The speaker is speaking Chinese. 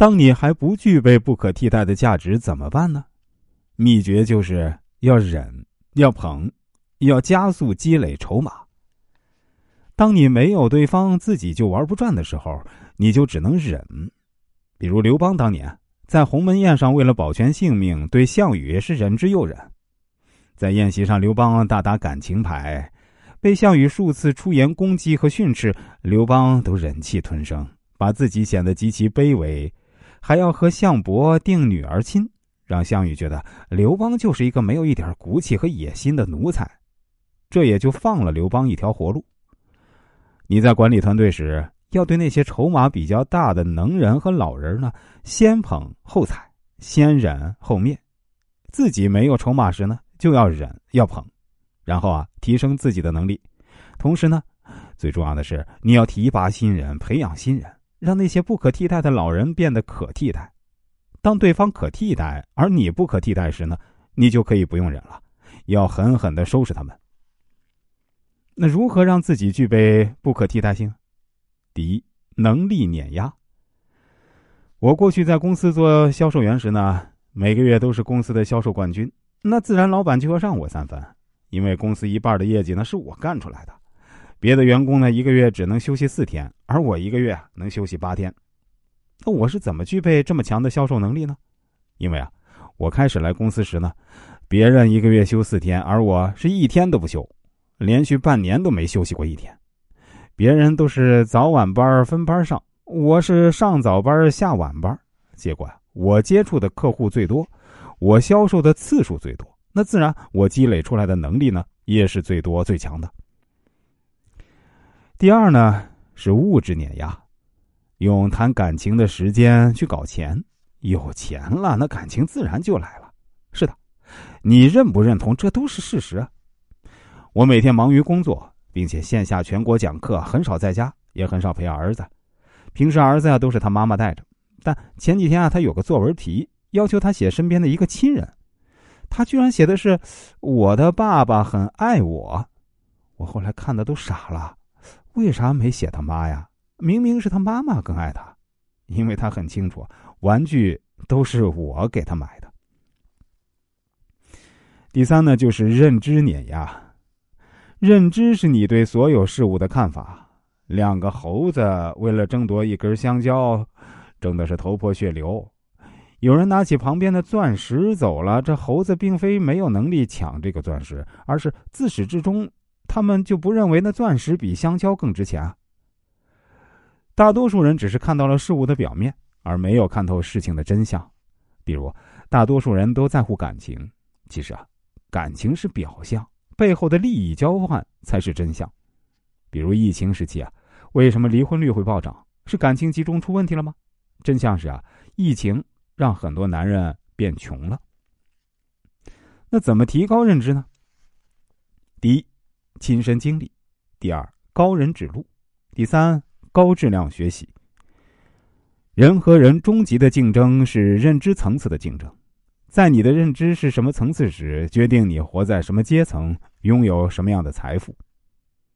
当你还不具备不可替代的价值，怎么办呢？秘诀就是要忍，要捧，要加速积累筹码。当你没有对方，自己就玩不转的时候，你就只能忍。比如刘邦当年在鸿门宴上，为了保全性命，对项羽是忍之又忍。在宴席上，刘邦大打感情牌，被项羽数次出言攻击和训斥，刘邦都忍气吞声，把自己显得极其卑微，还要和项伯定女儿亲，让项羽觉得刘邦就是一个没有一点骨气和野心的奴才，这也就放了刘邦一条活路。你在管理团队时，要对那些筹码比较大的能人和老人呢，先捧后踩，先忍后灭；自己没有筹码时呢，就要忍要捧，然后啊，提升自己的能力。同时呢，最重要的是你要提拔新人，培养新人，让那些不可替代的老人变得可替代。当对方可替代，而你不可替代时呢，你就可以不用忍了，要狠狠的收拾他们。那如何让自己具备不可替代性？第一，能力碾压。我过去在公司做销售员时呢，每个月都是公司的销售冠军，那自然老板就要让我三分，因为公司一半的业绩呢是我干出来的。别的员工呢一个月只能休息四天，而我一个月能休息八天。那我是怎么具备这么强的销售能力呢？因为啊，我开始来公司时呢，别人一个月休四天，而我是一天都不休。连续半年都没休息过一天，别人都是早晚班分班上，我是上早班下晚班。结果我接触的客户最多，我销售的次数最多，那自然我积累出来的能力呢也是最多最强的。第二呢是物质碾压，用谈感情的时间去搞钱，有钱了那感情自然就来了。是的，你认不认同这都是事实。我每天忙于工作，并且线下全国讲课，很少在家，也很少陪儿子。平时儿子啊都是他妈妈带着，但前几天啊，他有个作文题，要求他写身边的一个亲人，他居然写的是“我的爸爸很爱我”。我后来看的都傻了，为啥没写他妈呀？明明是他妈妈更爱他，因为他很清楚，玩具都是我给他买的。第三呢，就是认知碾压。认知是你对所有事物的看法。两个猴子为了争夺一根香蕉，争的是头破血流。有人拿起旁边的钻石走了，这猴子并非没有能力抢这个钻石，而是自始至终他们就不认为那钻石比香蕉更值钱啊。大多数人只是看到了事物的表面，而没有看透事情的真相。比如，大多数人都在乎感情，其实啊，感情是表象。背后的利益交换才是真相，比如疫情时期啊，为什么离婚率会暴涨？是感情集中出问题了吗？真相是啊，疫情让很多男人变穷了。那怎么提高认知呢？第一，亲身经历；第二，高人指路；第三，高质量学习。人和人终极的竞争是认知层次的竞争。在你的认知是什么层次时，决定你活在什么阶层，拥有什么样的财富。